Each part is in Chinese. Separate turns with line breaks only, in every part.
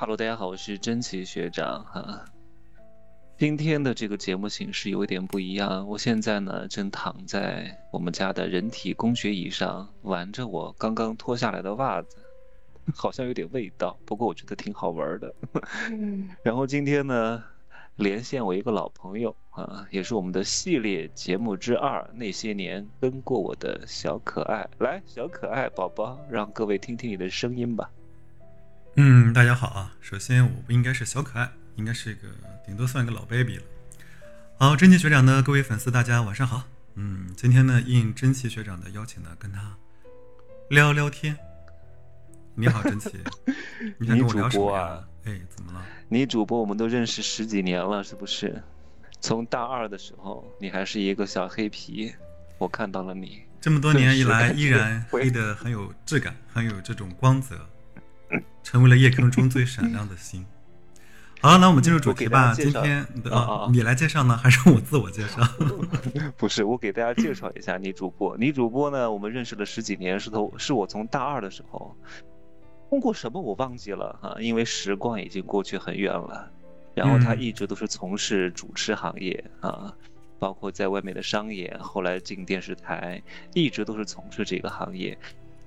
Hello，大家好，我是真奇学长哈。今天的这个节目形式有一点不一样，我现在呢正躺在我们家的人体工学椅上，玩着我刚刚脱下来的袜子，好像有点味道，不过我觉得挺好玩的。然后今天呢，连线我一个老朋友啊，也是我们的系列节目之二，那些年跟过我的小可爱，来，小可爱宝宝，让各位听听你的声音吧。
嗯，大家好啊！首先，我不应该是小可爱，应该是一个顶多算一个老 baby 了。好，真奇学长的各位粉丝，大家晚上好。嗯，今天呢，应真奇学长的邀请呢，跟他聊聊天。你好，真奇，你想跟我聊什么呀？哎，怎么了？
你主播，我们都认识十几年了，是不是？从大二的时候，你还是一个小黑皮，我看到了你。
这么多年 以来，依然 黑的很有质感，很有这种光泽。成为了夜空中最闪亮的星。好，那我们进入主题吧。今天啊，你来介绍呢，还是我自我介绍？
不是，我给大家介绍一下女主播。女主播呢，我们认识了十几年，是从是我从大二的时候，通过什么我忘记了哈，因为时光已经过去很远了。然后她一直都是从事主持行业啊，包括在外面的商演，后来进电视台，一直都是从事这个行业。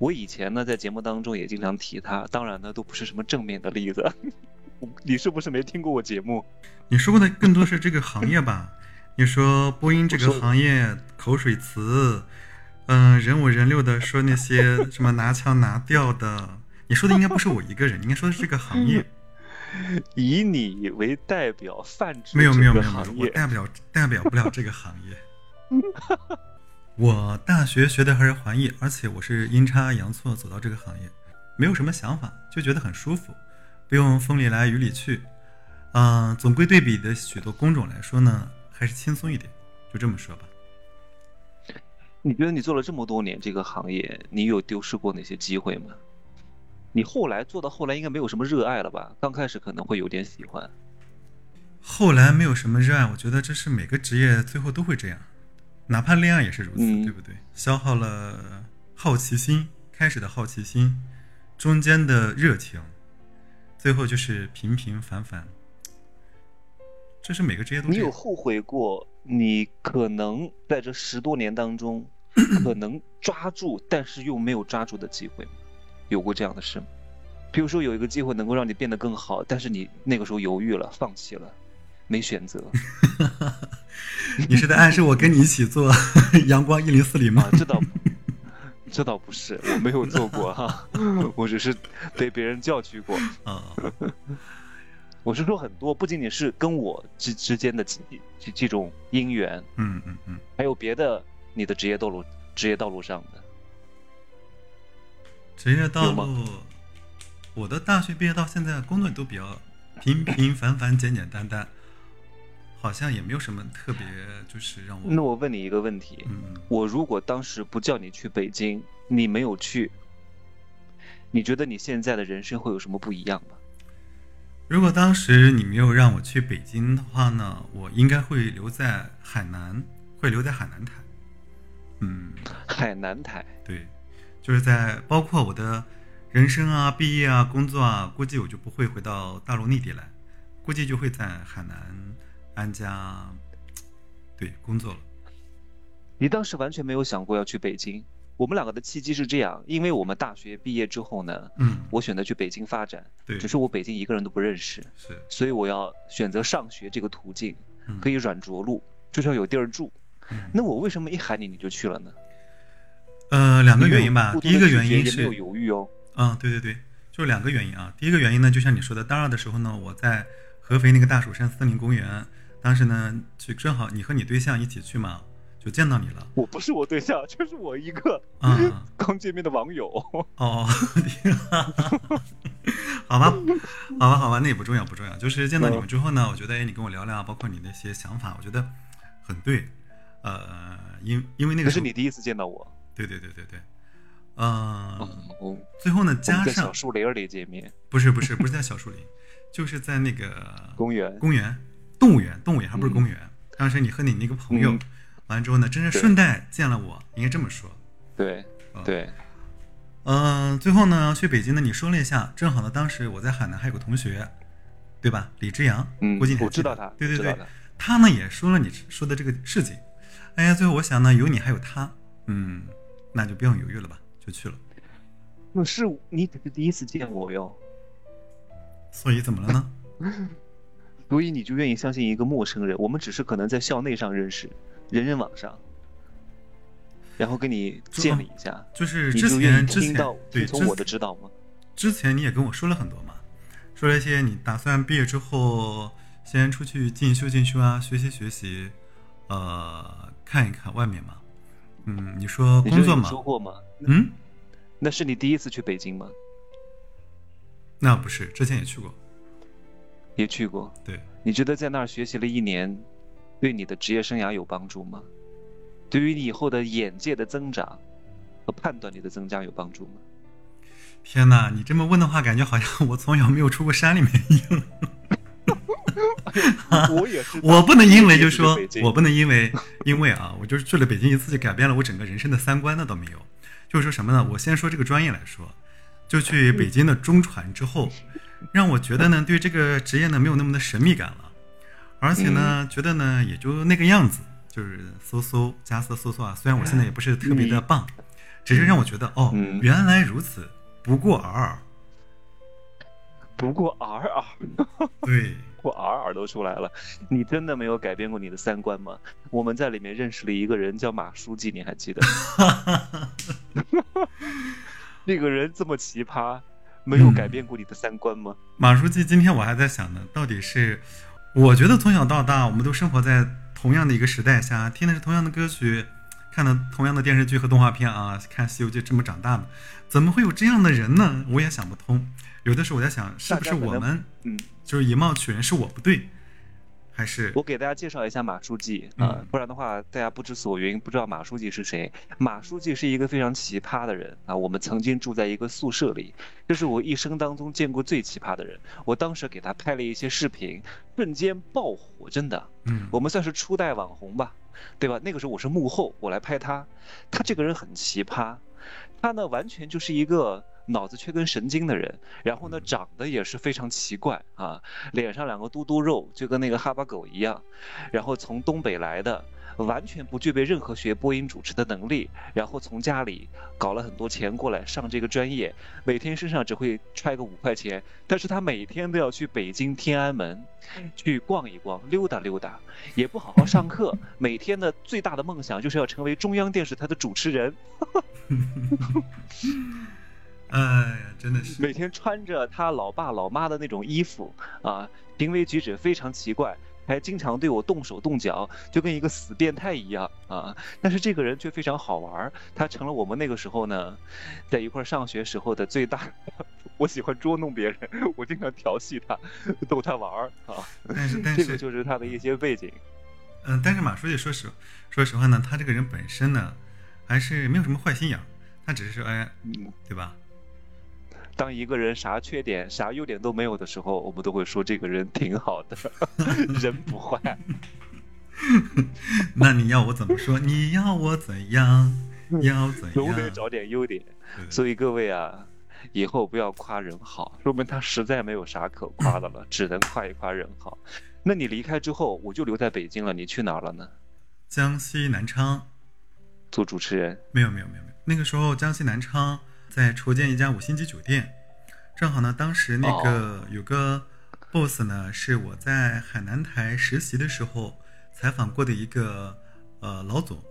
我以前呢，在节目当中也经常提他，当然呢，都不是什么正面的例子。你是不是没听过我节目？
你说过的更多是这个行业吧？你说播音这个行业口水词，嗯，人五人六的说那些什么拿腔拿调的，你说的应该不是我一个人，应该说的是这个行业。
以你为代表泛指
没有没有没有，我代表代表不了这个行业。我大学学的还是环艺，而且我是阴差阳错走到这个行业，没有什么想法，就觉得很舒服，不用风里来雨里去。嗯，总归对比的许多工种来说呢，还是轻松一点，就这么说吧。
你觉得你做了这么多年这个行业，你有丢失过哪些机会吗？你后来做到后来应该没有什么热爱了吧？刚开始可能会有点喜欢，
后来没有什么热爱，我觉得这是每个职业最后都会这样。哪怕恋爱也是如此，对不对？消耗了好奇心，开始的好奇心，中间的热情，最后就是平平凡凡。这是每个职业都。
你有后悔过？你可能在这十多年当中，可能抓住，但是又没有抓住的机会，有过这样的事吗？比如说有一个机会能够让你变得更好，但是你那个时候犹豫了，放弃了。没选择，
你是在暗示我跟你一起做 阳光一零四零吗？
这倒，这倒不是，我没有做过哈，我只是被别人叫去过啊。我是说很多，不仅仅是跟我之之间的这这种姻缘，
嗯嗯嗯，
还有别的你的职业道路职业道路上的
职业道路。我的大学毕业到现在，工作都比较平平凡凡、简简单单。好像也没有什么特别，就是让我。
那我问你一个问题，
嗯，
我如果当时不叫你去北京，你没有去，你觉得你现在的人生会有什么不一样吗？
如果当时你没有让我去北京的话呢，我应该会留在海南，会留在海南台。嗯，
海南台，
对，就是在包括我的人生啊、毕业啊、工作啊，估计我就不会回到大陆内地来，估计就会在海南。安家，对，工作了。
你当时完全没有想过要去北京。我们两个的契机是这样，因为我们大学毕业之后呢，
嗯，
我选择去北京发展，
对，
只是我北京一个人都不认识，
是，
所以我要选择上学这个途径，可以软着陆，至少有地儿住。那我为什么一喊你你就去了呢？
呃，两个原因吧。第一个原因是
没有犹豫哦。
嗯，对对对，就是两个原因啊。第一个原因呢，就像你说的，大二的时候呢，我在合肥那个大蜀山森林公园。当时呢，去正好你和你对象一起去嘛，就见到你了。
我不是我对象，就是我一个啊 刚见面的网友。
哦，好吧，好吧，好吧，那也不重要，不重要。就是见到你们之后呢，我觉得哎，你跟我聊聊，包括你那些想法，我觉得很对。呃，因因为那个
是你第一次见到我。
对对对对对。嗯，最后呢，加上
小树林里见面。
不是不是不是在小树林，就是在那个
公园
公园。动物园，动物园还不是公园。当时你和你那个朋友，完了之后呢，真是顺带见了我，应该这么说。
对，对。
嗯、最后呢，去北京呢，你说了一下，正好呢，当时我在海南还有个同学，对吧？李志阳，
嗯
估计你还
我知道他
对对对
他，
他呢也说了你说的这个事情。哎呀，最后我想呢，有你还有他，嗯，那就不用犹豫了吧，就去了。
那是你只是第一次见我哟，
所以怎么了呢？
所以你就愿意相信一个陌生人？我们只是可能在校内上认识，人人网上，然后跟你见了一下，
就是之前之前对
从我的指导吗？
之前你也跟我说了很多嘛，说了一些你打算毕业之后先出去进修进修啊，学习学习，呃，看一看外面嘛。嗯，你说工作嘛？
说过吗？
嗯，
那是你第一次去北京吗？
那不是，之前也去过。
也去过。
对，
你觉得在那儿学习了一年，对你的职业生涯有帮助吗？对于你以后的眼界的增长和判断力的增加有帮助吗？
天哪，你这么问的话，感觉好像我从小没有出过山里面一样。
我也是
我不能因为就说，我不能因为因为啊，我就是去了北京一次就改变了我整个人生的三观，那倒没有。就是说什么呢？我先说这个专业来说，就去北京的中传之后，让我觉得呢，对这个职业呢没有那么的神秘感了，而且呢，觉得呢也就那个样子，就是搜搜加搜搜搜啊。虽然我现在也不是特别的棒，只是让我觉得哦
嗯，
原来如此，不过尔尔。
不过尔尔。
对，
我尔尔都出来了，你真的没有改变过你的三观吗？我们在里面认识了一个人叫马书记，你还记得？那个人这么奇葩，没有改变过你的三观吗？
马书记，今天我还在想呢，到底是，我觉得从小到大，我们都生活在同样的一个时代下，听的是同样的歌曲，看的同样的电视剧和动画片啊，看《西游记》这么长大的，怎么会有这样的人呢？我也想不通。有的时候我在想，是不是我们
嗯，
就是以貌取人，是我不对，还是
我给大家介绍一下马书记啊、
嗯
不然的话大家不知所云，不知道马书记是谁。马书记是一个非常奇葩的人啊，我们曾经住在一个宿舍里，这是我一生当中见过最奇葩的人。我当时给他拍了一些视频，瞬间爆火，真的。
嗯
我们算是初代网红吧，对吧？那个时候我是幕后，我来拍他。他这个人很奇葩，他呢完全就是一个脑子缺根神经的人，然后呢长得也是非常奇怪啊，脸上两个嘟嘟肉，就跟那个哈巴狗一样，然后从东北来的。完全不具备任何学播音主持的能力，然后从家里搞了很多钱过来上这个专业，每天身上只会揣个五块钱，但是他每天都要去北京天安门去逛一逛、溜达溜达，也不好好上课，每天的最大的梦想就是要成为中央电视台的主持人，
哎呀，真的是，
每天穿着他老爸老妈的那种衣服啊，行为举止非常奇怪，还经常对我动手动脚，就跟一个死变态一样啊。但是这个人却非常好玩，他成了我们那个时候呢，在一块儿上学时候的最大。我喜欢捉弄别人，我经常调戏他，逗他玩儿啊。
但是但是
这个，就是他的一些背景。
嗯、但是马书记说实说实话呢，他这个人本身呢，还是没有什么坏心眼，他只是说，哎，
嗯，
对吧？
当一个人啥缺点、啥优点都没有的时候，我们都会说这个人挺好的，人不坏。
那你要我怎么说？你要我怎样？要怎样？
总得找点优点。所以各位啊，以后不要夸人好，说明他实在没有啥可夸的了，只能夸一夸人好。那你离开之后，我就留在北京了，你去哪儿了呢？
江西南昌
做主持人。
没有没有没有没有，那个时候江西南昌在筹建一家五星级酒店，正好呢，当时那个有个 boss 呢，是我在海南台实习的时候采访过的一个呃老总，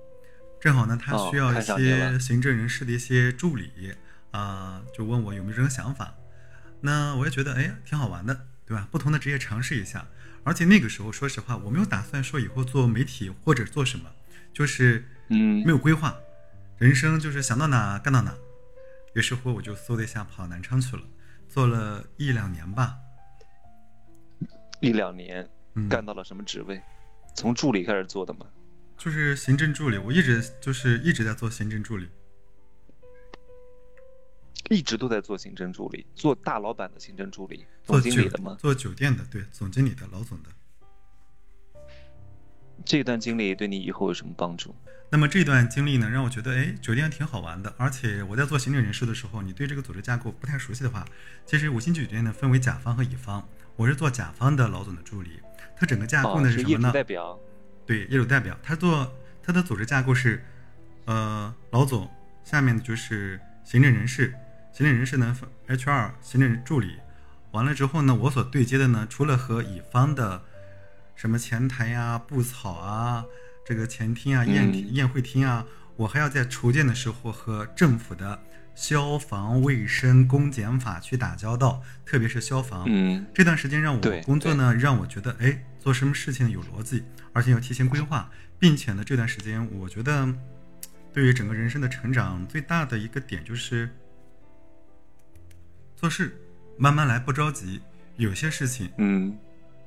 正好呢，他
哦
需要一些行政人士的一些助理啊、就问我有没有这种想法，那我也觉得哎挺好玩的，对吧？不同的职业尝试一下，而且那个时候说实话，我没有打算说以后做媒体或者做什么，就是
嗯。
没，有规划，人生就是想到哪干到哪。于是乎，我就嗖的一下跑南昌去了，做了一两年吧。
一两年
嗯，
干到了什么职位？从助理开始做的吗？
就是行政助理，我一直就是一直在做行政助理。
一直都在做行政助理，做大老板的行政助理，
做
经理的吗？
做酒店的，对，总经理的，老总的。
这段经历对你以后有什么帮助？
那么这段经历呢，让我觉得，哎，酒店挺好玩的。而且我在做行政人事的时候，你对这个组织架构不太熟悉的话，其实五星级酒店呢分为甲方和乙方，我是做甲方的老总的助理。它整个架构呢
是
什么呢？
代表。
对，业主代表。他做他的组织架构是，呃，老总下面的就是行政人事，行政人事呢，HR 行政助理。完了之后呢，我所对接的呢，除了和乙方的什么前台呀、布草啊。这个前厅啊，宴宴会厅啊，我还要在筹建的时候和政府的消防卫生公检法去打交道，特别是消防。
嗯，
这段时间让我工作呢，让我觉得哎，做什么事情有逻辑，而且要提前规划，并且呢，这段时间我觉得对于整个人生的成长最大的一个点就是做事慢慢来，不着急。有些事情，
嗯，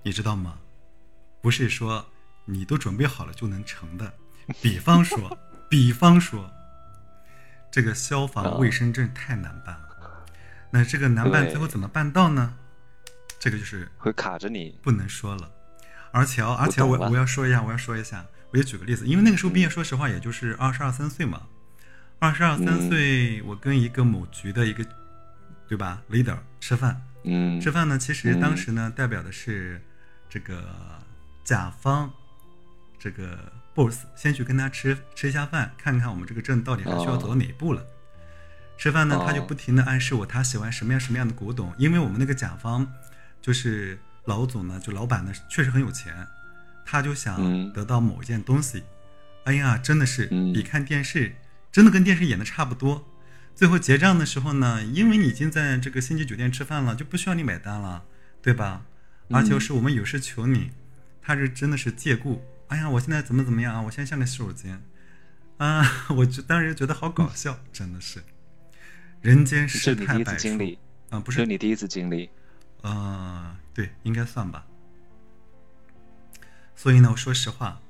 你知道吗？不是说。你都准备好了就能成的，比方说，比方说，这个消防卫生证太难办了。那这个难办，最后怎么办到呢？这个就是
会卡着你，
不能说了。而且，而且我我要说一下，我要说一下，我就举个例子，因为那个时候毕业，说实话也就是二十二三岁嘛。二十二三岁，我跟一个某局的一个，对吧，leader 吃饭。
嗯。
吃饭呢，其实当时呢，代表的是这个甲方。这个 boss 先去跟他吃吃一下饭，看看我们这个证到底还需要走到哪一步了。吃饭呢，他就不停的暗示我他喜欢什么样什么样的古董，因为我们那个甲方就是老总呢，就老板呢确实很有钱，他就想得到某一件东西。哎呀，真的是比看电视真的跟电视演的差不多。最后结账的时候呢，因为你已经在这个星级酒店吃饭了，就不需要你买单了，对吧？而且是我们有事求你，他是真的是借故。哎呀，我现在怎么怎么样啊？我现在像个洗手间，啊，我就当时觉得好搞笑，真的是，人间世态百出。啊，不是
你第一次经历，
呃，对，应该算吧。所以呢，我说实话，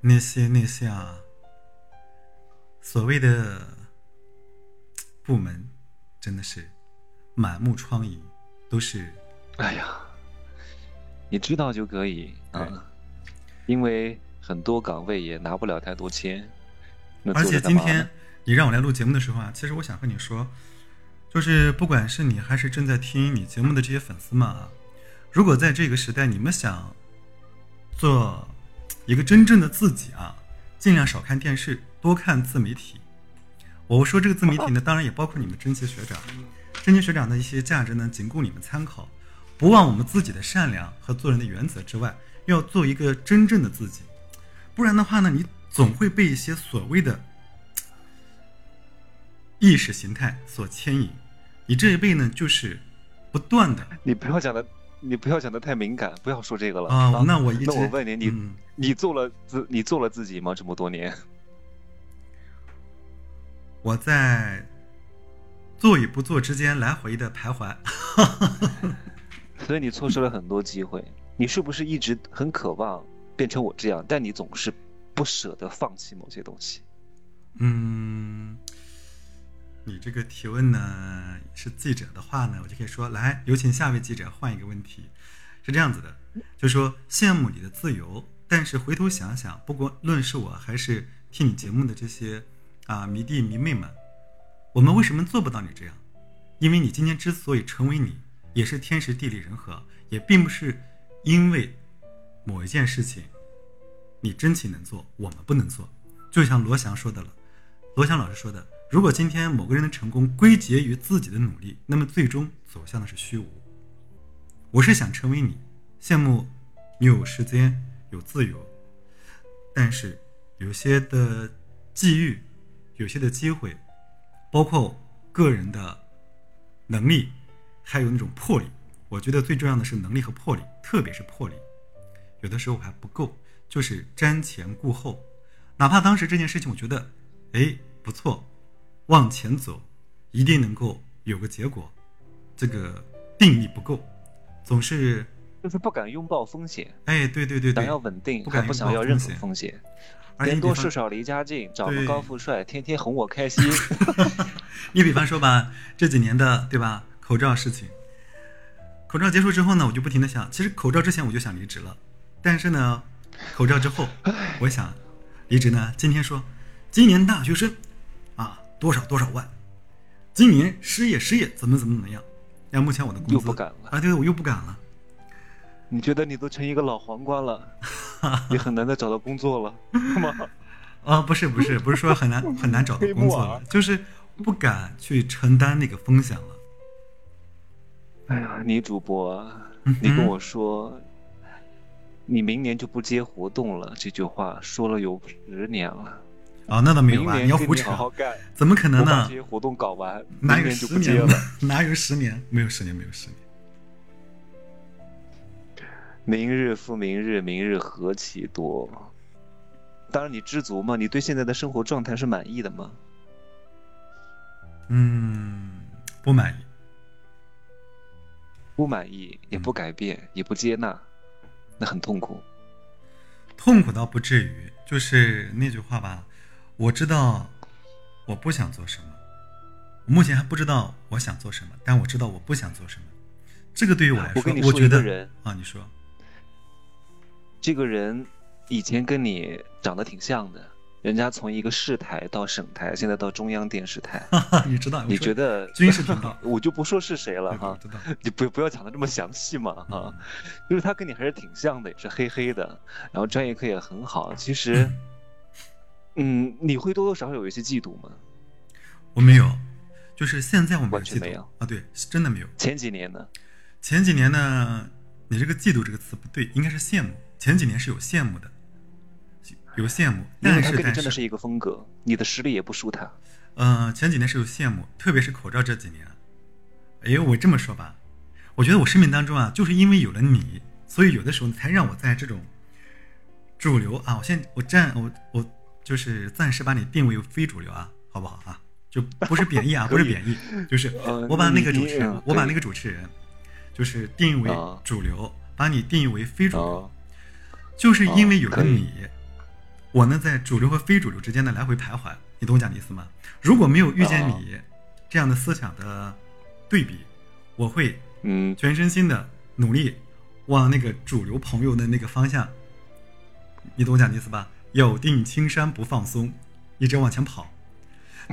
那些那些啊，所谓的部门，真的是满目疮痍，都是。
哎呀，你知道就可以啊。因为很多岗位也拿不了太多钱，
而且今天你让我来录节目的时候啊，其实我想和你说，就是不管是你还是正在听你节目的这些粉丝们啊，如果在这个时代你们想做一个真正的自己啊，尽量少看电视，多看自媒体。我说这个自媒体呢，当然也包括你们真奇学长，真奇学长的一些价值呢，仅供你们参考，不忘我们自己的善良和做人的原则之外。要做一个真正的自己，不然的话呢，你总会被一些所谓的意识形态所牵引。你这一辈呢，就是不断的。
你不要讲的，你不要讲的太敏感，不要说这个了
啊。那我一
那我问你，你你做了自你做了自己吗？这么多年，
我在做与不做之间来回的徘徊，
所以你错失了很多机会。你是不是一直很渴望变成我这样？但你总是不舍得放弃某些东西。
嗯，你这个提问呢是记者的话呢，我就可以说来，有请下位记者换一个问题。是这样子的，就说羡慕你的自由，但是回头想想，不管论是我还是听你节目的这些啊迷弟迷妹们，我们为什么做不到你这样？因为你今天之所以成为你，也是天时地利人和，也并不是。因为某一件事情，你真情能做，我们不能做。就像罗翔说的了，罗翔老师说的，如果今天某个人的成功归结于自己的努力，那么最终走向的是虚无。我是想成为你，羡慕你有时间有自由，但是有些的际遇，有些的机会，包括个人的能力，还有那种魄力。我觉得最重要的是能力和魄力，特别是魄力，有的时候还不够，就是瞻前顾后。哪怕当时这件事情，我觉得，哎，不错，往前走，一定能够有个结果，这个定力不够，总是
就是不敢拥抱风险。
哎，对对对对，
想要稳定，
不敢
不想要任何
风
险。人多事少离家近，找个高富帅，天天哄我开心。
你比方说吧，这几年的对吧，口罩事情。口罩结束之后呢，我就不停的想，其实口罩之前我就想离职了，但是呢，口罩之后，我想离职呢。今天说，今年大学生啊多少多少万，今年失业失业怎么怎么怎么样。那目前我的工资
又不敢了
啊，对，我又不敢了。
你觉得你都成一个老黄瓜了，也很难再找到工作了，是吗？
啊，不是不是不是说很难很难找到工作了，就是不敢去承担那个风险了。
哎呀，女主播你跟我说，你明年就不接活动了，这句话说了有十年了。
啊，那倒没有吧？
明年
要胡扯
跟你好，好干，
怎么可能呢
活动搞完，
哪有
明年就
十年
不接了。？
哪有十年？没有十年，没有十年。
明日复明日，明日何其多。当然，你知足吗？你对现在的生活状态是满意的吗？
嗯，不满意。
不满意，也不改变，也不接纳，那很痛苦。
痛苦倒不至于，就是那句话吧，我知道我不想做什么，我目前还不知道我想做什么，但我知道我不想做什么。这个对于我来说，
我
觉得
人
啊，你说，
这个人以前跟你长得挺像的，人家从一个市台到省台，现在到中央电视台，
你知道？
你觉
得
得？
军事频道
我就不说是谁了哈。你不不要讲的这么详细嘛哈
嗯，
就是他跟你还是挺像的，也是黑黑的，然后专业课也很好。其实，嗯，你会多多少少有一些嫉妒吗？
我没有，就是现在我
完全没有
啊，对，真的没有。
前几年呢？
前几年呢，你这个“嫉妒”这个词不对，应该是羡慕。前几年是有羡慕的，有羡慕，但是但是，
跟你真的是一个风格，你的实力也不输他。
呃，前几年是有羡慕，特别是口罩这几年。哎，我这么说吧，我觉得我生命当中啊，就是因为有了你，所以有的时候才让我在这种主流啊，我现我暂我我就是暂时把你定为非主流啊，好不好啊？就不是贬义啊，不是贬义，就是
呃
我把那个主持人我把那个主持人，就是定义为
啊
主流，把你定义为非主流，
哦，
就是因为有了你，我呢在主流和非主流之间的来回徘徊，你懂我讲的意思吗？如果没有遇见
哦
你这样的思想的对比，我会
嗯，
全身心的努力往那个主流朋友的那个方向，你懂我讲的意思吧？咬定青山不放松，一直往前跑。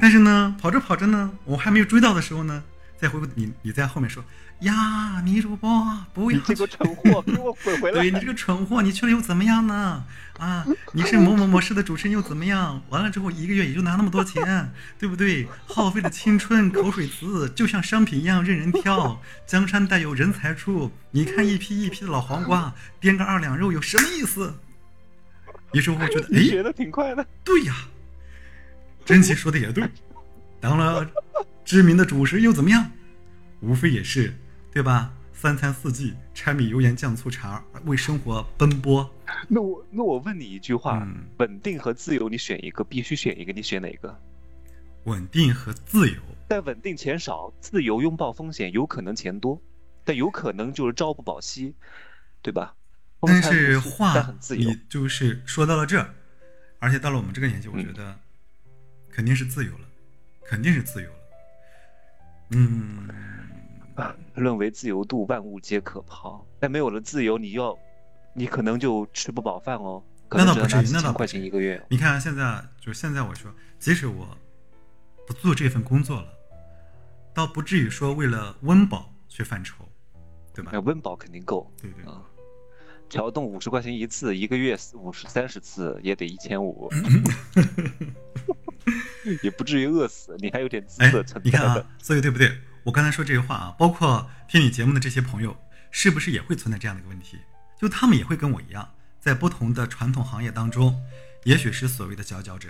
但是呢，跑着跑着呢，我还没有追到的时候呢，再回过你，你在后面说呀，女主播不要
你这个
去
蠢货，给我滚回来！
对你这个蠢货，你去了又怎么样呢？啊，你是某某某市的主持人又怎么样？完了之后一个月也就拿那么多钱，对不对？耗费的青春口水词就像商品一样任人挑，江山代有人才出。你看一批一批的老黄瓜，掂个二两肉有什么意思？有时候会觉得，哎，
你学的挺快的。
对呀，真奇说的也对，当了知名的主食又怎么样？无非也是，对吧？三餐四季，柴米油盐酱醋茶，为生活奔波。
那我那我问你一句话：
嗯
稳定和自由，你选一个，必须选一个，你选哪个？
稳定和自由，
但稳定钱少，自由拥抱风险，有可能钱多，但有可能就是朝不保夕，对吧？风
但是话你。就是说到了这，而且到了我们这个年纪，我
嗯
觉得肯定是自由了，肯定是自由了。嗯，
啊，认为自由度万物皆可抛，但没有了自由，你要，你可能就吃不饱饭哦，
那倒不至于那倒不至于
钱一个月。
你看现在就是现在，我说，即使我不做这份工作了，倒不至于说为了温饱去犯愁，对吧
那？温饱肯定够
对对。
啊，调动五十块钱一次，一个月五十三十次也得一千五，也不至于饿死，你还有点资
哎
色存，
你看啊。，所以对不对？我刚才说这个话啊，包括听你节目的这些朋友，是不是也会存在这样的一个问题？就他们也会跟我一样，在不同的传统行业当中，也许是所谓的佼佼者，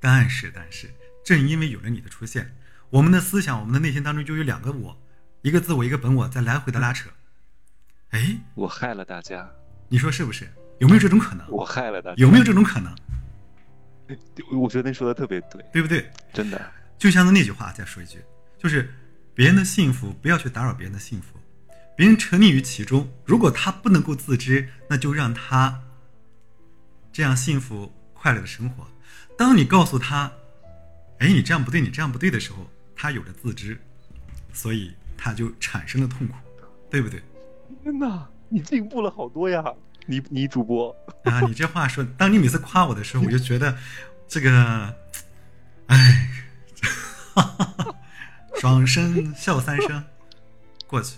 但是但是，正因为有了你的出现，我们的思想，我们的内心当中就有两个我，一个自我，一个本我，在来回的拉扯。哎，
我害了大家，
你说是不是？有没有这种可能？
我害了大家。
有没有这种可能？
我觉得你说的特别对，
对不对？
真的。
就像那句话，再说一句，就是别人的幸福不要去打扰别人的幸福，别人沉溺于其中，如果他不能够自知，那就让他这样幸福快乐的生活。当你告诉他，哎，你这样不对，你这样不对的时候，他有了自知，所以他就产生了痛苦，对不对？
天哪，你进步了好多呀！女女主播
啊！你这话说，当你每次夸我的时候，我就觉得这个，哎，爽声笑三声，过去。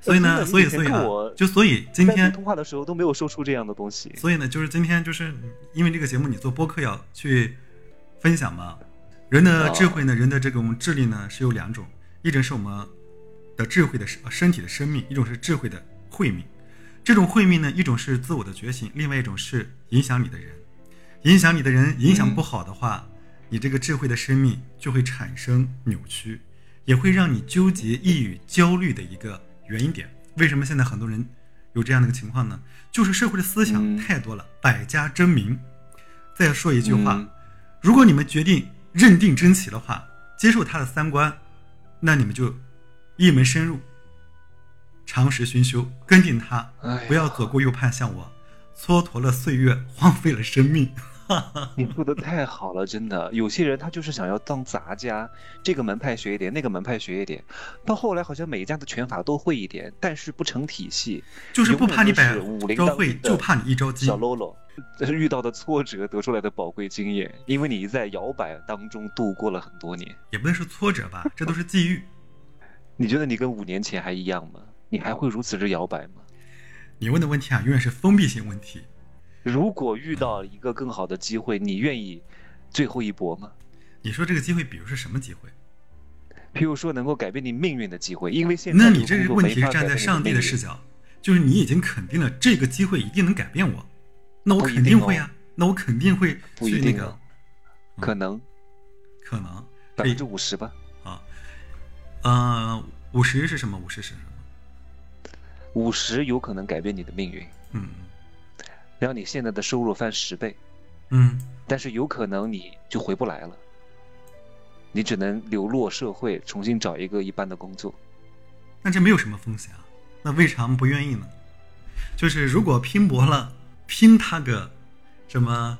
所以呢，所以所以啊，就所以今天
通话的时候都没有说出这样的东西。
所以呢，就是今天就是因为这个节目，你做播客要去分享嘛。人的智慧呢，人的这种智力呢是有两种，一种是我们的智慧的身身体的生命，一种是智慧的慧命。这种慧命呢，一种是自我的觉醒，另外一种是影响你的人。影响你的人影响不好的话，你这个智慧的生命就会产生扭曲，也会让你纠结、抑郁、焦虑的一个原因点。为什么现在很多人有这样的一个情况呢？就是社会的思想太多了，百家争鸣。再说一句话，如果你们决定认定真奇的话，接受他的三观，那你们就一门深入。长时熏修，跟定他，不要左顾右盼，像我，蹉跎了岁月，荒废了生命。
你做的太好了，真的。有些人他就是想要当杂家，这个门派学一点，那个门派学一点，到后来好像每一家的拳法都会一点，但是不成体系。
就是不怕你百
招
会，就怕你一招精。
小喽啰，这是遇到的挫折得出来的宝贵经验，因为你在摇摆当中度过了很多年。
也不能说挫折吧，这都是际遇。
你觉得你跟五年前还一样吗？你还会如此之摇摆吗？
你问的问题啊，永远是封闭性问题。
如果遇到一个更好的机会，你愿意最后一搏吗？
你说这个机会，比如是什么机会？
譬如说能够改变你命运的机会，因为现在
那你这个问题是站在上帝的视角，就是你已经肯定了这个机会一定能改变我，那我肯定会啊，那我肯定会去那个，
可能，
可能
百分之五十吧。
啊，呃，五十是什么？五十是什么？
五十有可能改变你的命运，
嗯，
让你现在的收入翻十倍，
嗯，
但是有可能你就回不来了，你只能流落社会，重新找一个一般的工作。
那这没有什么风险啊，那为啥不愿意呢？就是如果拼搏了，拼他个什么？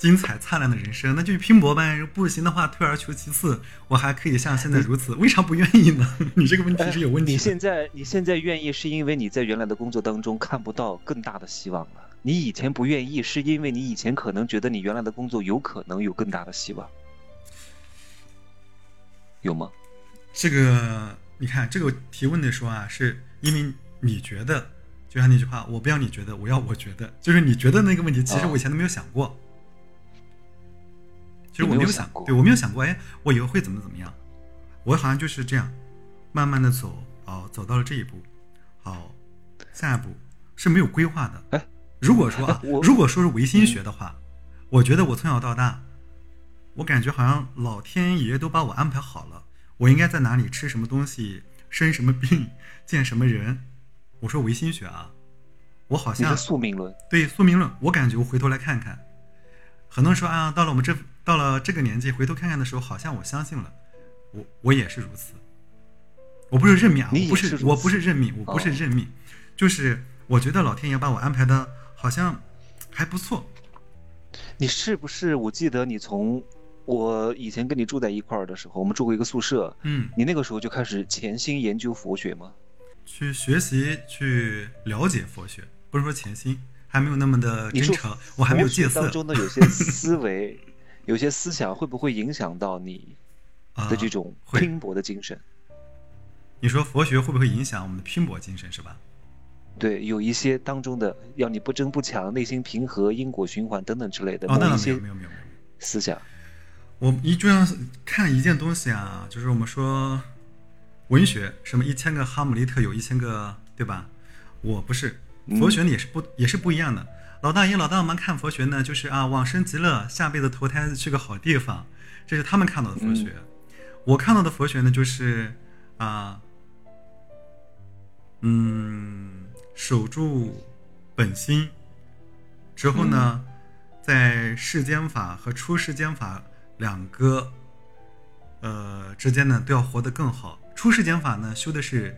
精彩灿烂的人生，那就去拼搏呗。不行的话，退而求其次，我还可以像现在如此。为啥不愿意呢？你这个问题是有问题。
你现在你现在愿意，是因为你在原来的工作当中看不到更大的希望了。你以前不愿意，是因为你以前可能觉得你原来的工作有可能有更大的希望，有吗？
这个你看，这个提问的说啊，是因为你觉得，就像那句话，我不要你觉得，我要我觉得，就是你觉得那个问题，其实我以前都没有想过。其实我没有想过，对我没有想过，哎，我以后会怎么怎么样？我好像就是这样，慢慢的走，哦，走到了这一步，好，下一步是没有规划的。
哎，
如果说啊，如果说是唯心学的话，我觉得我从小到大，我感觉好像老天爷都把我安排好了，我应该在哪里吃什么东西，生什么病，见什么人。我说唯心学啊，我好像
宿命论，
对宿命论，我感觉我回头来看看，很多人说啊，到了我们这。到了这个年纪，回头看看的时候，好像我相信了，我我也是如此。我不是认命啊，我不是，我不是认命，我不是认命，就是我觉得老天爷把我安排的好像还不错。
你是不是？我记得你从我以前跟你住在一块儿的时候，我们住过一个宿舍，
嗯，
你那个时候就开始潜心研究佛学吗？
去学习，去了解佛学，不是说潜心，还没有那么的真诚，我还没有戒色。
当中的有些思维。有些思想会不会影响到你的这种拼搏的精神？
你说佛学会不会影响我们的拼搏精神，是吧？
对，有一些当中的要你不争不抢、内心平和、因果循环等等之类的。
哦，那没有没有没有
思想。
我一就像看一件东西啊，就是我们说文学，什么一千个哈姆雷特有一千个，对吧？我不是佛学呢，也是不也是不一样的。老大爷、老大妈看佛学呢，就是啊，往生极乐，下辈子投胎去个好地方，这是他们看到的佛学。我看到的佛学呢，就是啊，嗯，守住本心，之后呢，在世间法和出世间法两个呃之间呢，都要活得更好。出世间法呢，修的是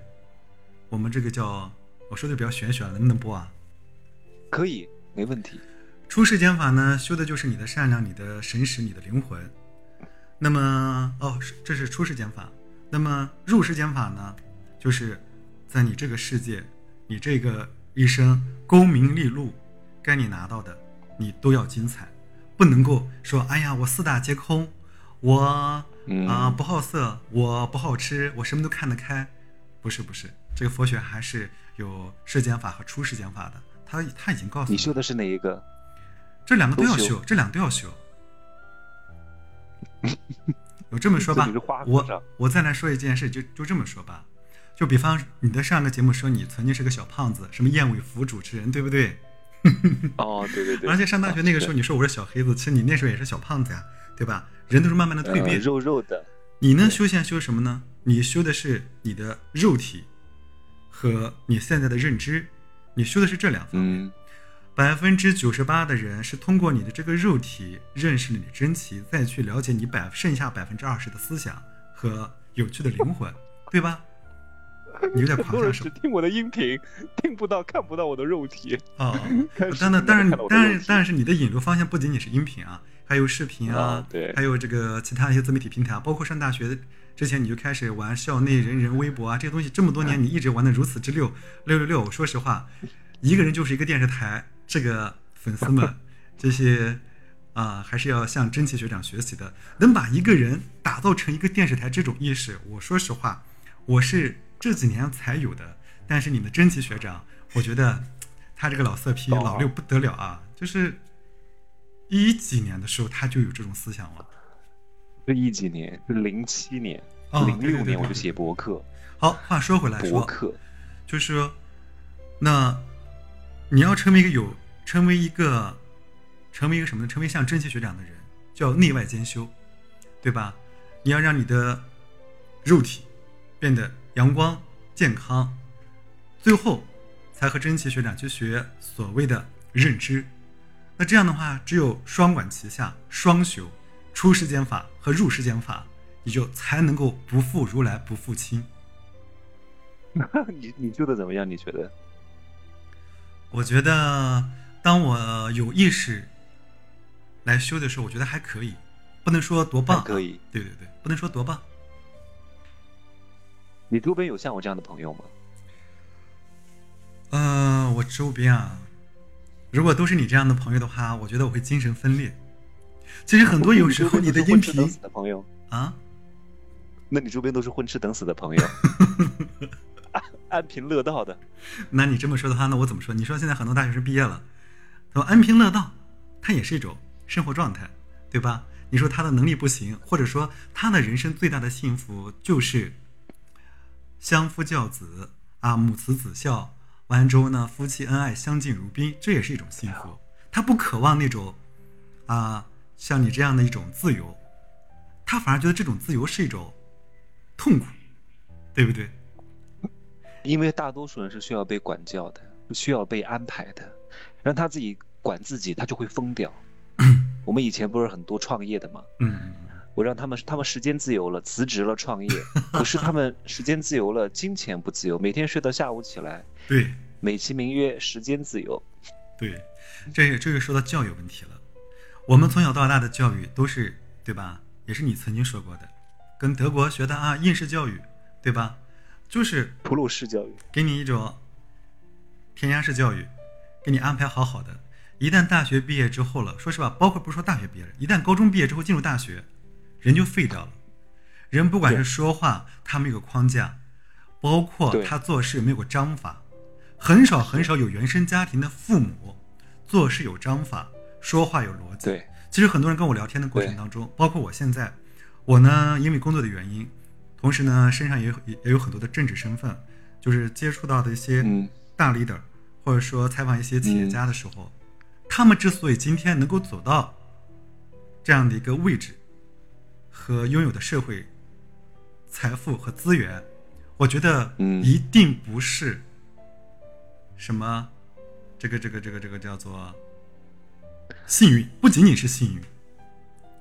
我们这个叫，我说的比较玄学了，能不能播啊？
可以。没问题。
出世间法呢，修的就是你的善良、你的神识、你的灵魂。那么，哦，这是出世间法。那么入世间法呢，就是在你这个世界，你这个一生功名利禄，该你拿到的，你都要精彩，不能够说哎呀，我四大皆空，我啊、
嗯
不好色，我不好吃，我什么都看得开，不是不是，这个佛学还是有世间法和出世间法的，他他已经告诉了
你修的是哪一个？
这两个都要
修
修，这两个都要修。我这么说吧我我再来说一件事，就就这么说吧。就比方你的上个节目说你曾经是个小胖子，什么燕尾服主持人，对不对？
哦，对对对。
而且上大学那个时候
啊
你说我是小黑子，其实你那时候也是小胖子呀，对吧？人都是慢慢的蜕变。
肉肉的，
你呢修仙修什么呢？你修的是你的肉体和你现在的认知，你修的是这两方面。
嗯
百分之九十八的人是通过你的这个肉体认识了你的真奇，再去了解你百剩下百分之二十的思想和有趣的灵魂，对吧？你有点
很多人
狂像是
听我的音频，听不到、看不到我的肉体。
哦，
看视
当然，
频
当然
看到，我的
当然
肉，体
当然是你的引流方向不仅仅是音频啊，还有视频啊
啊，对
还有这个其他一些自媒体平台啊，包括上大学之前你就开始玩校内人人微博啊，这些东西这么多年你一直玩的如此之溜六六六。说实话，一个人就是一个电视台，这个粉丝们这些啊、还是要向真奇学长学习的，能把一个人打造成一个电视台这种意识，我说实话，我是这几年才有的。但是你们真奇学长，我觉得他这个老色批
哦
老六不得了啊，就是一几年的时候他就有这种思想了。
是一几年？是零七年、
哦
零六年我就写博客，
好，话说回来说，
博客。
就是说，那你要成为一个有，成为一个，成为一个什么呢？成为像真奇学长的人，叫内外兼修，对吧？你要让你的肉体变得阳光健康，最后才和真奇学长去学所谓的认知。那这样的话，只有双管齐下，双修，出世间法和入世间法，你就才能够不负如来不负卿。
你你修的怎么样？你觉得？
我觉得，当我有意识来修的时候，我觉得还可以，不能说多棒、啊
可以。
对对对，不能说多棒。
你周边有像我这样的朋友吗？
嗯、我周边啊，如果都是你这样的朋友的话，我觉得我会精神分裂。其实很多有时候你的音频
死的朋友，
啊，
那你周边都是混吃等死的朋友，安 安贫乐道的。
那你这么说的话，那我怎么说？你说现在很多大学生毕业了，他说安贫乐道，他也是一种生活状态，对吧？你说他的能力不行，或者说他的人生最大的幸福就是相夫教子啊，母慈子孝，完之后呢，夫妻恩爱，相敬如宾，这也是一种幸福。他不渴望那种啊，像你这样的一种自由，他反而觉得这种自由是一种痛苦，对不对？
因为大多数人是需要被管教的，是需要被安排的，让他自己管自己，他就会疯掉。我们以前不是很多创业的吗？
嗯，
我让他们，他们时间自由了，辞职了创业，可是他们时间自由了，金钱不自由，每天睡到下午起来，
对。
美其名曰时间自由。
对，这个这个说到教育问题了。我们从小到大的教育都是对吧？也是你曾经说过的，跟德国学的啊，应试教育，对吧？就是
普鲁士教育，
给你一种填鸭式教育，给你安排好好的。一旦大学毕业之后了，说实话，包括不是说大学毕业了，一旦高中毕业之后进入大学，人就废掉了。人不管是说话，他没有个框架，包括他做事没有个章法，很少很少有原生家庭的父母做事有章法，说话有逻辑。
对，
其实很多人跟我聊天的过程当中，包括我现在，我呢因为工作的原因，同时呢身上也有也也有很多的政治身份，就是接触到的一些
嗯。
大 leader，、或者说采访一些企业家的时候，他们之所以今天能够走到这样的一个位置和拥有的社会财富和资源，我觉得
嗯。
一定不是什么这个这个这个这个叫做幸运，不仅仅是幸运，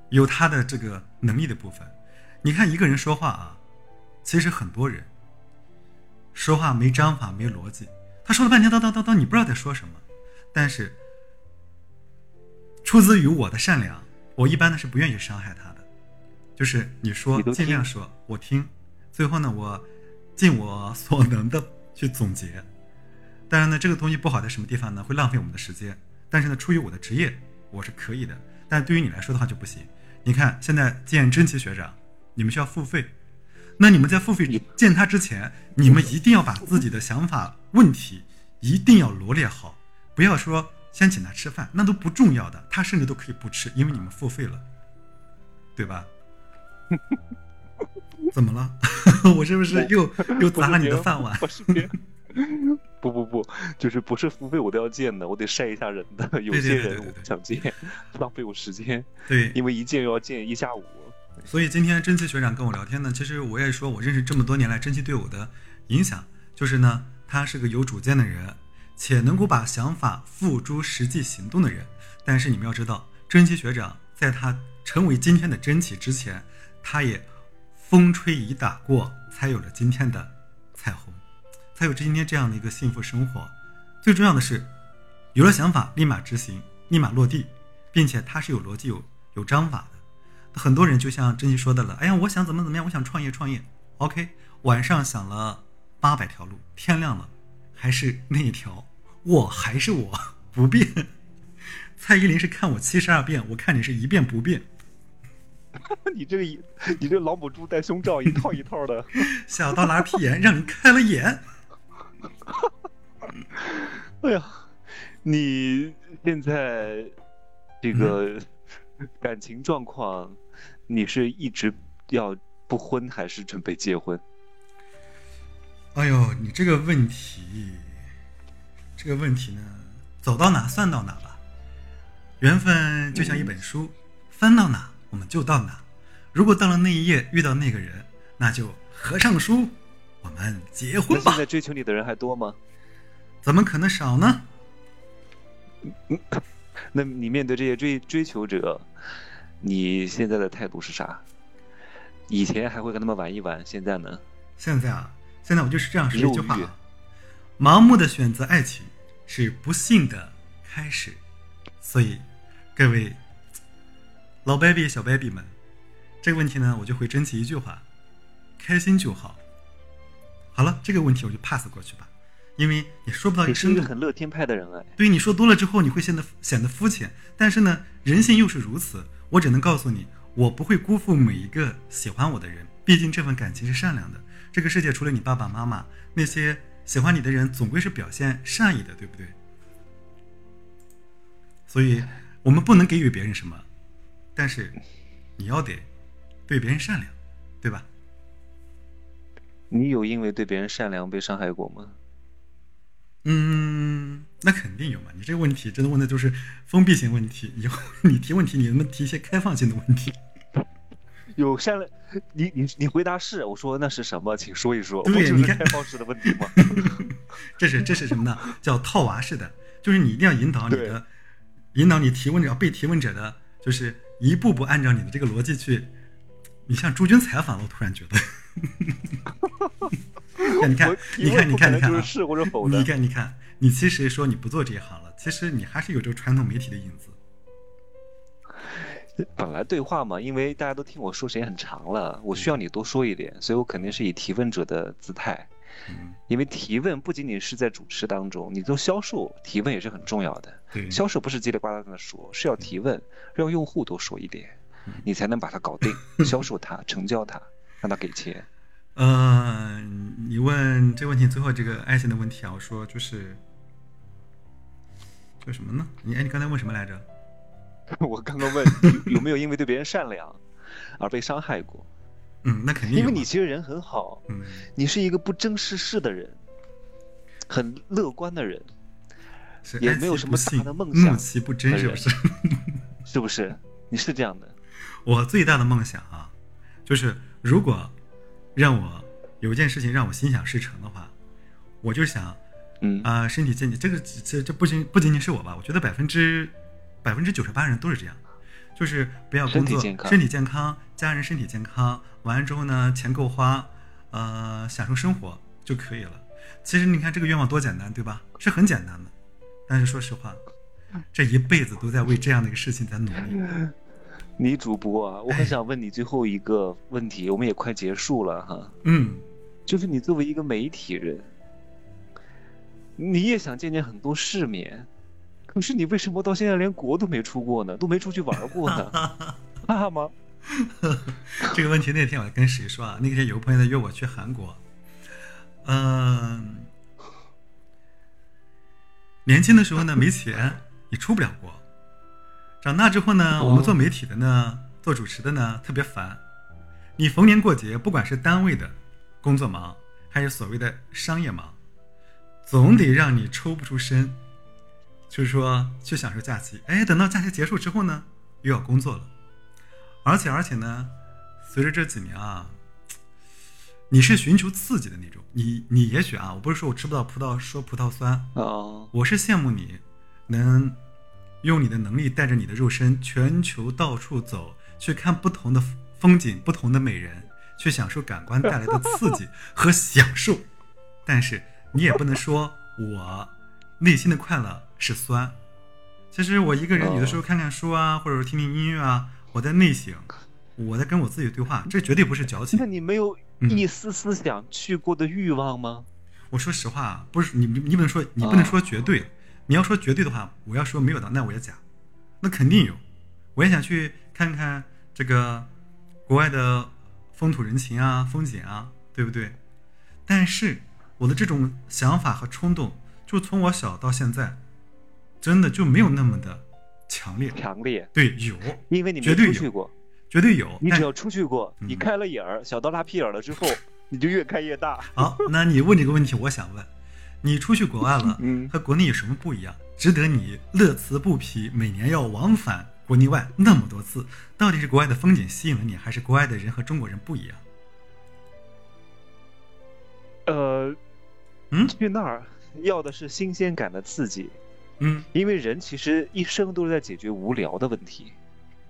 有他的这个能力的部分。你看一个人说话啊，其实很多人说话没章法、没逻辑，他说了半天叨叨叨叨，你不知道在说什么。但是出自于我的善良，我一般呢是不愿意伤害他的，就是你说
你
尽量说，我听，最后呢我尽我所能的去总结，当然呢，这个东西不好在什么地方呢？会浪费我们的时间。但是呢，出于我的职业，我是可以的。但对于你来说的话就不行。你看，现在见真奇学长，你们需要付费。那你们在付费见他之前，你们一定要把自己的想法、问题一定要罗列好，不要说先请他吃饭，那都不重要的。他甚至都可以不吃，因为你们付费了，对吧？怎么了？我是不是又又砸了你的饭碗？
不是别，不不不，就是不是付费我都要见的，我得晒一下人的。有些人我不想见，浪费我时间。
对，
因为一见又要见一下午。
所以今天真奇学长跟我聊天呢，其实我也说，我认识这么多年来，真奇对我的影响就是呢，他是个有主见的人，且能够把想法付诸实际行动的人。但是你们要知道，真奇学长在他成为今天的真奇之前，他也。风吹雨打过，才有了今天的彩虹，才有今天这样的一个幸福生活。最重要的是，有了想法立马执行，立马落地，并且它是有逻辑、有有章法的。很多人就像珍惜说的了，哎呀，我想怎么怎么样，我想创业创业。OK，晚上想了八百条路，天亮了还是那一条，我还是我不变。蔡依林是看我七十二变，我看你是一变不变。
你这个，你这老母猪戴胸罩，一套一套的。
小刀拉屁眼，让你开了眼。
哎呀，你现在这个感情状况，你是一直要不婚，还是准备结婚？
哎呦，你这个问题，这个问题呢，走到哪算到哪吧。缘分就像一本书，翻到哪。我们就到哪，如果到了那一页遇到那个人，那就合上书，我们结婚吧。
现在追求你的人还多吗？
怎么可能少呢？
那你面对这些追追求者，你现在的态度是啥？以前还会跟他们玩一玩，现在呢？
现在啊，现在我就是这样说一句话：盲目的选择爱情是不幸的开始。所以，各位。老 baby 小 baby 们，这个问题呢，我就会争取一句话：开心就好。好了，这个问题我就 pass 过去吧，因为也说不到一个深度。
很乐天派的人哎。
对，你说多了之后，你会显得显得肤浅。但是呢，人性又是如此，我只能告诉你，我不会辜负每一个喜欢我的人。毕竟这份感情是善良的。这个世界除了你爸爸妈妈，那些喜欢你的人总归是表现善意的，对不对？所以我们不能给予别人什么。但是，你要得对别人善良，对吧？
你有因为对别人善良被伤害过吗？
嗯，那肯定有嘛。你这个问题真的问的就是封闭性问题，以后 你提问题，你能不能提一些开放性的问题？
有善良，你你你回答是，我说那是什么？请说一说。
对，你看
开放式的问题吗？
这是这是什么呢？叫套娃式的，就是你一定要引导你的，引导你提问者、被提问者的，就是。一步步按照你的这个逻辑去，你像朱军采访了，我突然觉得，你看，你看，你看，你看啊，你看，你看，你其实说你不做这一行了，其实你还是有这个传统媒体的影子。
本来对话嘛，因为大家都听我说时间很长了，我需要你多说一点，所以我肯定是以提问者的姿态。因为提问不仅仅是在主持当中，你做销售提问也是很重要的。销售不是叽里呱啦在那说，是要提问，让用户多说一点，你才能把它搞定，销售它，成交它，让他给钱。
嗯，你问这问题最后这个爱情的问题啊，我说就是叫什么呢？你哎，你刚才问什么来着？
我刚刚问有没有因为对别人善良而被伤害过。
嗯，那肯定。
因为你其实人很好，嗯，你是一个不争世事的人，很乐观的人，也没有什么大的梦想，
不争是不是？
是不是？你是这样的。
我最大的梦想啊，就是如果让我有一件事情让我心想事成的话，我就想，
嗯
啊，身体健健，这个这这不仅不仅仅是我吧？我觉得百分之百分之九十八人都是这样。就是不要工作，身体健康，家人身体健康，完了之后呢，钱够花，呃，享受生活就可以了。其实你看这个愿望多简单，对吧？是很简单的。但是说实话，这一辈子都在为这样的一个事情在努力。
女主播啊，我很想问你最后一个问题，我们也快结束了哈。
嗯，
就是你作为一个媒体人，你也想见见很多世面，可是你为什么到现在连国都没出过呢？都没出去玩过呢？怕吗？
这个问题那天我跟谁说啊？那天有个朋友在约我去韩国，嗯，年轻的时候呢没钱，你出不了国。长大之后呢，我们做媒体的呢，做主持的呢特别烦。你逢年过节，不管是单位的工作忙，还是所谓的商业忙，总得让你抽不出身，就是说去享受假期。哎，等到假期结束之后呢，又要工作了。而且而且呢，随着这几年啊，你是寻求刺激的那种。你你也许啊，我不是说我吃不到葡萄说葡萄酸
哦，
我是羡慕你能用你的能力带着你的肉身全球到处走，去看不同的风景、不同的美人，去享受感官带来的刺激和享受。但是你也不能说我内心的快乐是酸。其实我一个人有的时候看看书啊，或者听听音乐啊。我在内省，我在跟我自己对话，这绝对不是矫情。
那你没有一丝丝想去过的欲望吗？
我说实话，不是你，你不能说，你不能说绝对。你要说绝对的话，我要说没有的，那我也假。那肯定有，我也想去看看这个国外的风土人情啊，风景啊，对不对？但是我的这种想法和冲动，就从我小到现在，真的就没有那么的。强烈，
强烈，
对，有，
因为你没出去过，
绝对有。
你只要出去过，你开了眼儿，小到拉屁眼了之后，你就越开越大。
好，那你问这个问题，我想问，你出去国外了，和国内有什么不一样，值得你乐此不疲，每年要往返国内外那么多次？到底是国外的风景吸引了你，还是国外的人和中国人不一样？
呃，嗯，去那儿要的是新鲜感的刺激。
嗯，
因为人其实一生都是在解决无聊的问题，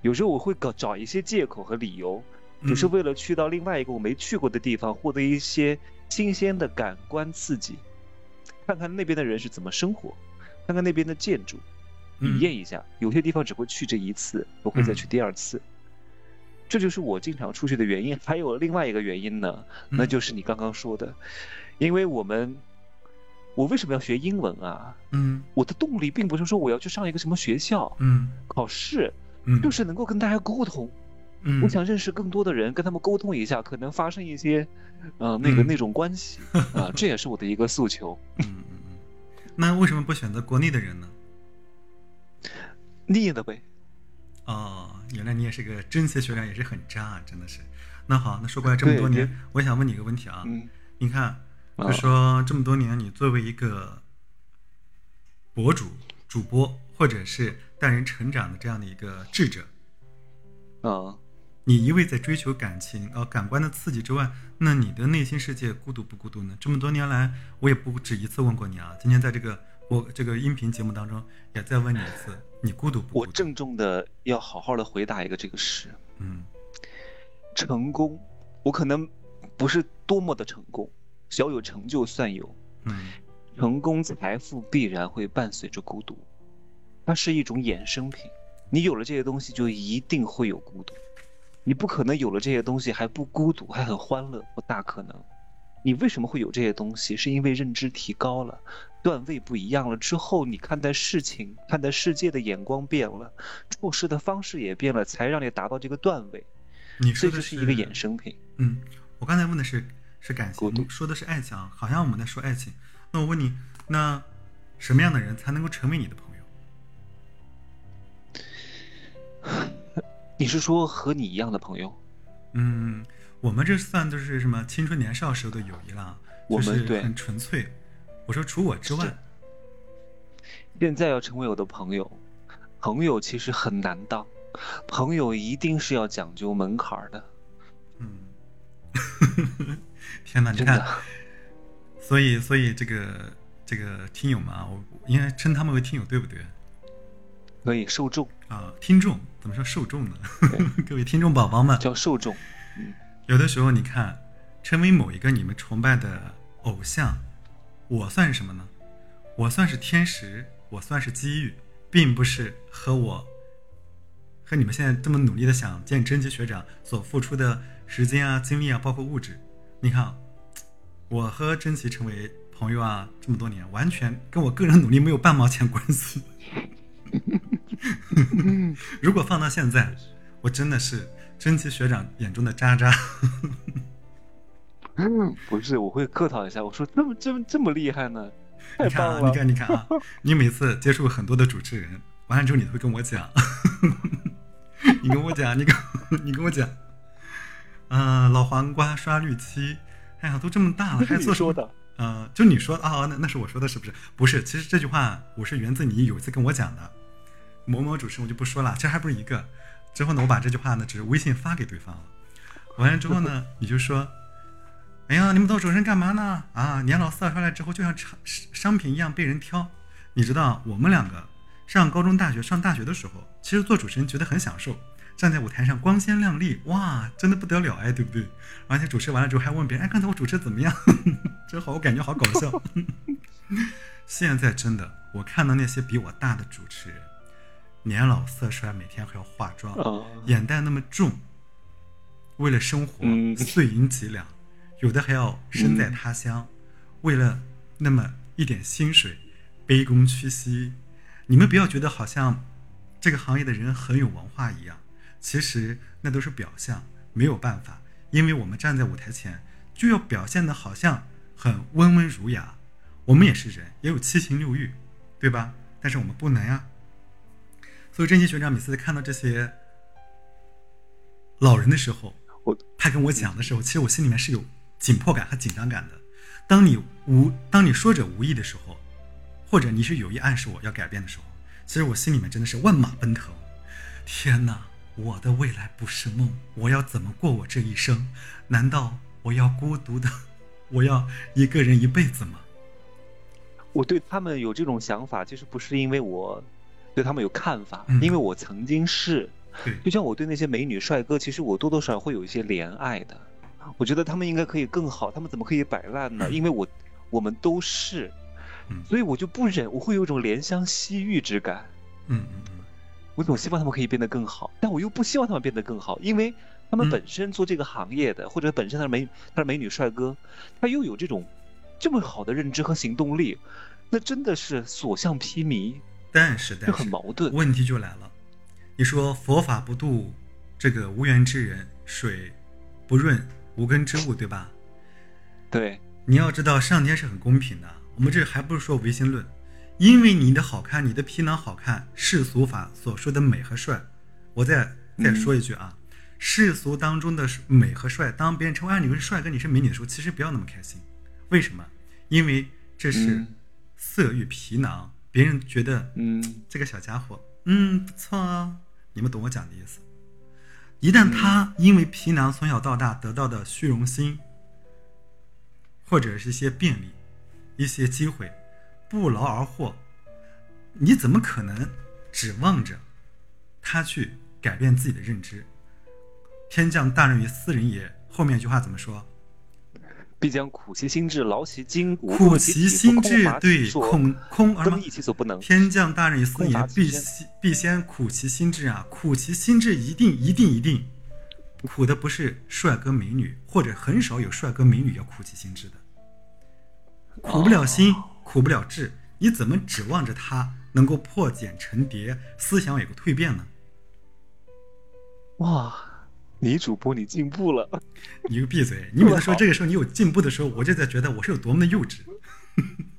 有时候我会搞找一些借口和理由，只是为了去到另外一个我没去过的地方，获得一些新鲜的感官刺激，看看那边的人是怎么生活，看看那边的建筑，体验一下。有些地方只会去这一次，不会再去第二次。这就是我经常出去的原因。还有另外一个原因呢，那就是你刚刚说的，因为我们。我为什么要学英文啊？
嗯，
我的动力并不是说我要去上一个什么学校，
嗯，
考试，
嗯，
就是能够跟大家沟通，
嗯，
我想认识更多的人，跟他们沟通一下，可能发生一些，呃，那个那种关系 啊，这也是我的一个诉求。
嗯嗯嗯，那为什么不选择国内的人呢？
腻了呗。
哦，原来你也是个真学学长，也是很渣啊，真的是。那好，那说过来这么多年，我想问你一个问题啊，
嗯，
你看。就说这么多年，你作为一个博主、主播，或者是带人成长的这样的一个智者，
啊，
你一味在追求感情、呃感官的刺激之外，那你的内心世界孤独不孤独呢？这么多年来，我也不止一次问过你啊。今天在这个我这个音频节目当中，也再问你一次，你孤独不？
我郑重的要好好的回答一个这个事。
嗯，
成功，我可能不是多么的成功。小有成就算有，
嗯，
成功财富必然会伴随着孤独，它是一种衍生品。你有了这些东西，就一定会有孤独。你不可能有了这些东西还不孤独，还很欢乐，不大可能。你为什么会有这些东西？是因为认知提高了，段位不一样了之后，你看待事情、看待世界的眼光变了，处事的方式也变了，才让你达到这个段位。
你说
的是一个衍生品。
嗯，我刚才问的是。是感情，说的是爱情，好像我们在说爱情。那我问你，那什么样的人才能够成为你的朋
友？你是说和你一样的朋友？
嗯，我们这算都是什么青春年少时候的友谊了，我们对很纯粹。我说除我之外，
现在要成为我的朋友，朋友其实很难当，朋友一定是要讲究门槛的。
嗯。天哪，你看，所以所以这个这个听友们啊，我应该称他们为听友对不对？
可以，受众
啊，听众怎么说受众呢？各位听众宝宝们
叫受众。
有的时候你看，成为某一个你们崇拜的偶像，我算是什么呢？我算是天时，我算是机遇，并不是和我和你们现在这么努力的想见真奇学长所付出的时间啊、精力啊，包括物质。你看，我和真奇成为朋友啊，这么多年，完全跟我个人努力没有半毛钱关系。如果放到现在，我真的是真奇学长眼中的渣渣。
不是，我会客套一下，我说这么这么这么厉害呢？
你看啊，你看，你看啊，你每次接触很多的主持人，完了之后你会跟我讲，你跟我讲，你跟你跟我讲，嗯，老黄瓜刷绿漆，哎呀，都这么大了，还做
说的？
嗯，就你说啊，那那是我说的，是不是？不是，其实这句话我是源自你有一次跟我讲的。某某主持人我就不说了，其实还不是一个。之后呢，我把这句话呢，只是微信发给对方了。完了之后呢，你就说。哎呀，你们做主持人干嘛呢？啊，年老色衰了之后，就像商商品一样被人挑。你知道，我们两个上高中、大学、上大学的时候，其实做主持人觉得很享受，站在舞台上光鲜亮丽，哇，真的不得了哎，对不对？而且主持完了之后还问别人，哎，刚才我主持怎么样？真好，我感觉好搞笑。现在真的，我看到那些比我大的主持人，年老色衰，每天还要化妆，眼袋那么重，为了生活碎银几两。有的还要身在他乡，为了那么一点薪水，卑躬屈膝。你们不要觉得好像这个行业的人很有文化一样，其实那都是表象，没有办法，因为我们站在舞台前就要表现的好像很温文儒雅。我们也是人，也有七情六欲，对吧？但是我们不能呀。所以真心学长每次看到这些老人的时候，
我
他跟我讲的时候，其实我心里面是有。紧迫感和紧张感的，当你无当你说者无意的时候，或者你是有意暗示我要改变的时候，其实我心里面真的是万马奔腾。天哪，我的未来不是梦，我要怎么过我这一生？难道我要孤独的，我要一个人一辈子吗？
我对他们有这种想法，其实不是因为我对他们有看法，因为我曾经是，就像我对那些美女帅哥，其实我多多少少会有一些怜爱的。我觉得他们应该可以更好，他们怎么可以摆烂呢？因为我，我们都是，所以我就不忍，我会有一种怜香惜玉之感。
嗯嗯嗯，
我总希望他们可以变得更好，但我又不希望他们变得更好，因为他们本身做这个行业的，或者本身他是美，他是美女帅哥，他又有这种这么好的认知和行动力，那真的是所向披靡。
但是，但是
很矛盾。
问题就来了，你说佛法不渡这个无缘之人，水不润。无根之物，对吧？
对，
你要知道，上天是很公平的。我们这还不是说唯心论，因为你的好看，你的皮囊好看，世俗法所说的美和帅，我再再说一句啊，世俗当中的美和帅，当别人称为啊你是帅哥，你是美女的时候，其实不要那么开心。为什么？因为这是色欲皮囊，别人觉得嗯这个小家伙嗯不错啊，你们懂我讲的意思。一旦他因为皮囊从小到大得到的虚荣心，或者是一些便利、一些机会，不劳而获，你怎么可能指望着他去改变自己的认知？天降大任于斯人也。后面一句话怎么说？
必将苦其心志，劳其筋骨。
苦其心志，对，恐空而
益其所不能。
天降大任于斯人，必先必先苦其心志啊！苦其心志，一定一定一定，苦的不是帅哥美女，或者很少有帅哥美女要苦其心志的。苦不了心，苦不了志，你怎么指望着他能够破茧成蝶，思想有个蜕变呢？
哇！女主播，你进步了！
你个闭嘴！你每次说这个时候你有进步的时候，我就在觉得我是有多么的幼稚。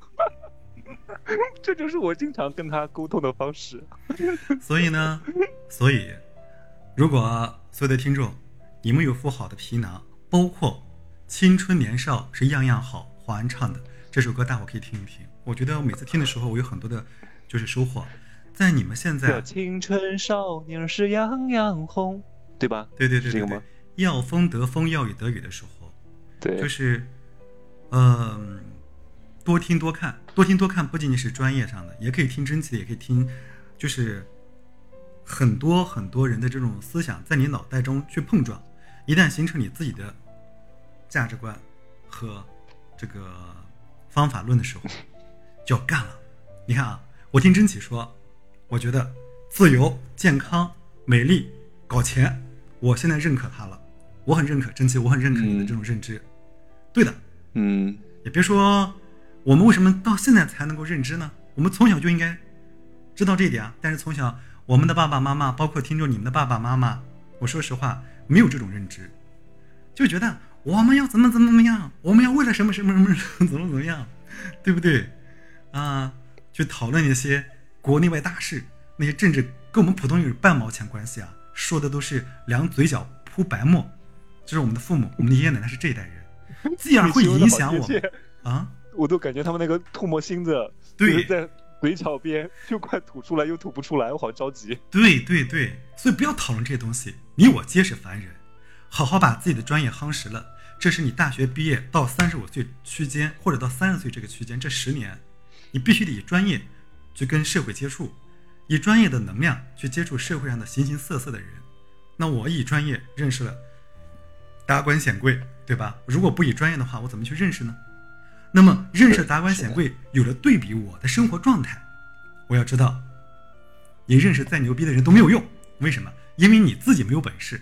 这就是我经常跟他沟通的方式。
所以呢，所以如果所有的听众，你们有副好的皮囊，包括青春年少是样样好，华安唱的这首歌，大伙可以听一听。我觉得我每次听的时候，我有很多的，就是收获。在你们现在，
青春少年是样样红。对吧？
对对对对对，要风得风，要雨得雨的时候，
对，
就是，嗯，多听多看，多听多看，不仅仅是专业上的，也可以听真气的，也可以听，就是很多很多人的这种思想在你脑袋中去碰撞，一旦形成你自己的价值观和这个方法论的时候，就要干了。你看啊，我听真奇说，我觉得自由、健康、美丽、搞钱。我现在认可他了，我很认可真奇，我很认可你的这种认知，对的，
嗯，
也别说我们为什么到现在才能够认知呢？我们从小就应该知道这一点啊。但是从小我们的爸爸妈妈，包括听众你们的爸爸妈妈，我说实话没有这种认知，就觉得我们要怎么怎么怎么样，我们要为了什么什么什么怎么怎么样，对不对？啊，去讨论一些国内外大事，那些政治跟我们普通人有半毛钱关系啊，说的都是两嘴角铺白沫。就是我们的父母，我们的爷爷奶奶是这一代人，自然会影响我们啊。
我都感觉他们那个唾沫星子，
对，
在嘴角边就快吐出来，又吐不出来，我好着急。
对对对，所以不要讨论这些东西，你我皆是凡人，好好把自己的专业夯实了。这是你大学毕业到三十五岁区间，或者到三十岁这个区间，这十年，你必须得以专业去跟社会接触，以专业的能量去接触社会上的形形色色的人。那我以专业认识了达官显贵，对吧？如果不以专业的话，我怎么去认识呢？那么认识达官显贵，有了对比我的生活状态，我要知道，你认识再牛逼的人都没有用。为什么？因为你自己没有本事，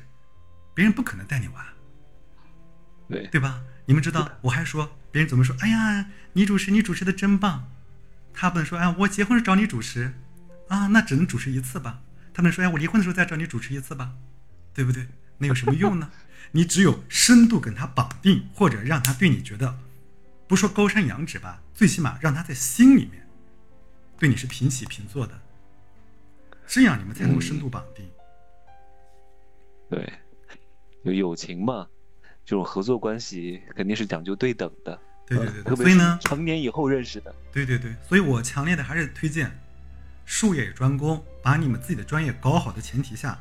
别人不可能带你玩，
对
对吧？你们知道，我还说别人怎么说？哎呀，你主持，你主持的真棒。他不能说，哎，我结婚是找你主持，啊，那只能主持一次吧。他们说，哎，我离婚的时候再找你主持一次吧，对不对？那有什么用呢？你只有深度跟他绑定，或者让他对你觉得。不说高山仰止吧，最起码让他在心里面对你是平起平坐的，这样你们才能深度绑定。
对，有友情嘛，这种合作关系肯定是讲究对等的。
对对对，所以呢，
成年以后认识的。
对对对，所以我强烈的还是推荐术业有专攻，把你们自己的专业搞好的前提下，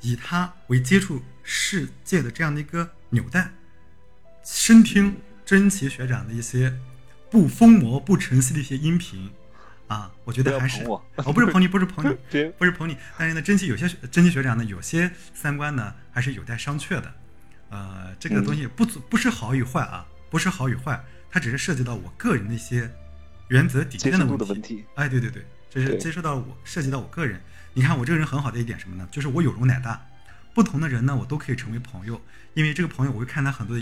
以它为接触世界的这样的一个纽带，深听。真奇学长的一些不疯魔不成器的一些音频啊，我觉得还是
哦，
不是捧你，不是捧你，不是捧你。但是呢，真奇有些真奇学长呢，有些三观呢还是有待商榷的。呃，这个东西不不是好与坏啊，不是好与坏，它只是涉及到我个人的一些原则底线的
问题。
哎，对对对，这是接触到我涉及到我个人。你看我这个人很好的一点什么呢？就是我有容乃大，不同的人呢，我都可以成为朋友，因为这个朋友我会看他很多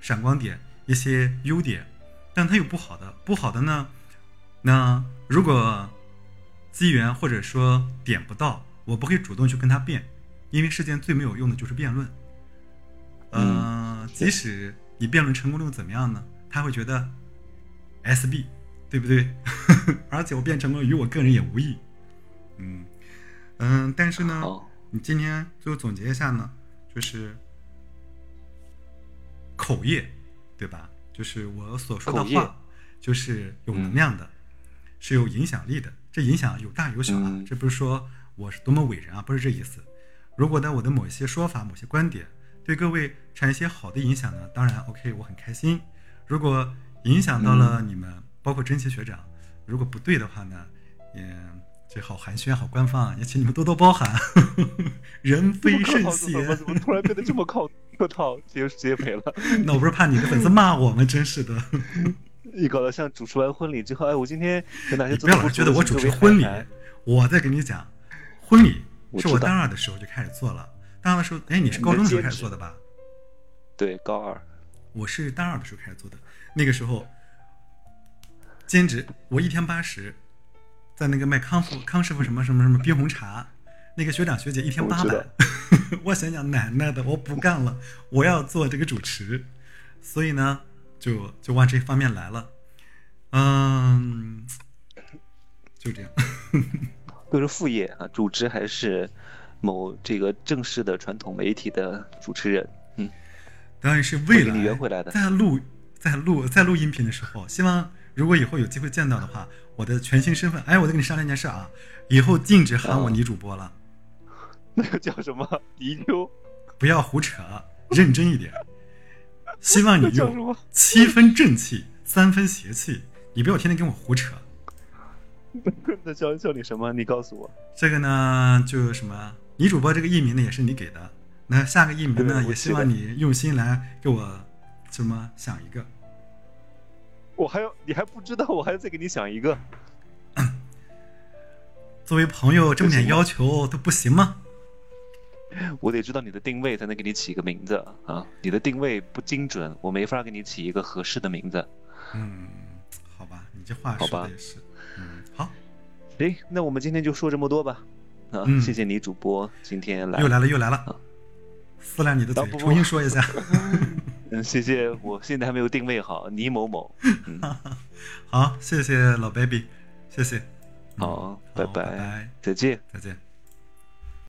闪光点。一些优点，但他有不好的。不好的呢，那如果机缘或者说点不到，我不会主动去跟他辩，因为世间最没有用的就是辩论。嗯，即使你辩论成功了又怎么样呢？他会觉得 S B，对不对？而且我变成功与我个人也无异。嗯嗯，但是呢，你今天最后总结一下呢，就是口业。对吧？就是我所说的话，就是有能量的，是有影响力的。这影响有大有小啊，这不是说我是多么伟人啊，不是这意思。如果呢，我的某一些说法、某些观点对各位产生一些好的影响呢，当然 OK，我很开心。如果影响到了你们，包括真奇学长，如果不对的话呢，也这好寒暄、好官方，也请你们多多包涵。人非圣贤，
怎么突然变得这么靠？客套，直接直接赔了。
那我不是怕你的粉丝骂我吗？真是的。
你搞得像主持完婚礼之后，哎，我今天有哪些？
不要老觉得我主持婚礼。我在跟你讲，婚礼是我大二的时候就开始做了。大二的时候，哎，你是高中时候开始做的吧？
对，高二。
我是大二的时候开始做的。那个时候兼职，我一天八十，在那个卖康复康师傅什么什么什么冰红茶。那个学长学姐一天八百，我 想想奶奶的，我不干了，我要做这个主持，所以呢，就就往这方面来了，嗯，就这样，
都是副业啊，主持还是某这个正式的传统媒体的主持人，嗯，
当然是未来在录在录在录音频的时候，希望如果以后有机会见到的话，我的全新身份，哎，我再跟你商量一件事啊，以后禁止喊我女主播了。
那个叫什么？迪秋，
不要胡扯，认真一点。希望你用七分正气，三分邪气。你不要天天跟我胡扯。
那叫叫你什么？你告诉我。
这个呢，就什么？女主播这个艺名呢，也是你给的。那下个艺名呢，也希望你用心来给我什么想一个。
我还要，你还不知道，我还要再给你想一个。
作为朋友，这么点要求都不行吗？
我得知道你的定位，才能给你起一个名字啊！你的定位不精准，我没法给你起一个合适的名字。
嗯，好吧，你这话说的也是。嗯，好，
行，那我们今天就说这么多吧。
啊，
嗯
谢谢你主播今天来
又，来了又来了
好，
撕烂你的嘴重新说一下。
嗯，谢谢，我现在还没有定位好，倪某某，嗯，
好，谢谢老 baby，谢谢。嗯
好
拜
拜再见。
再见。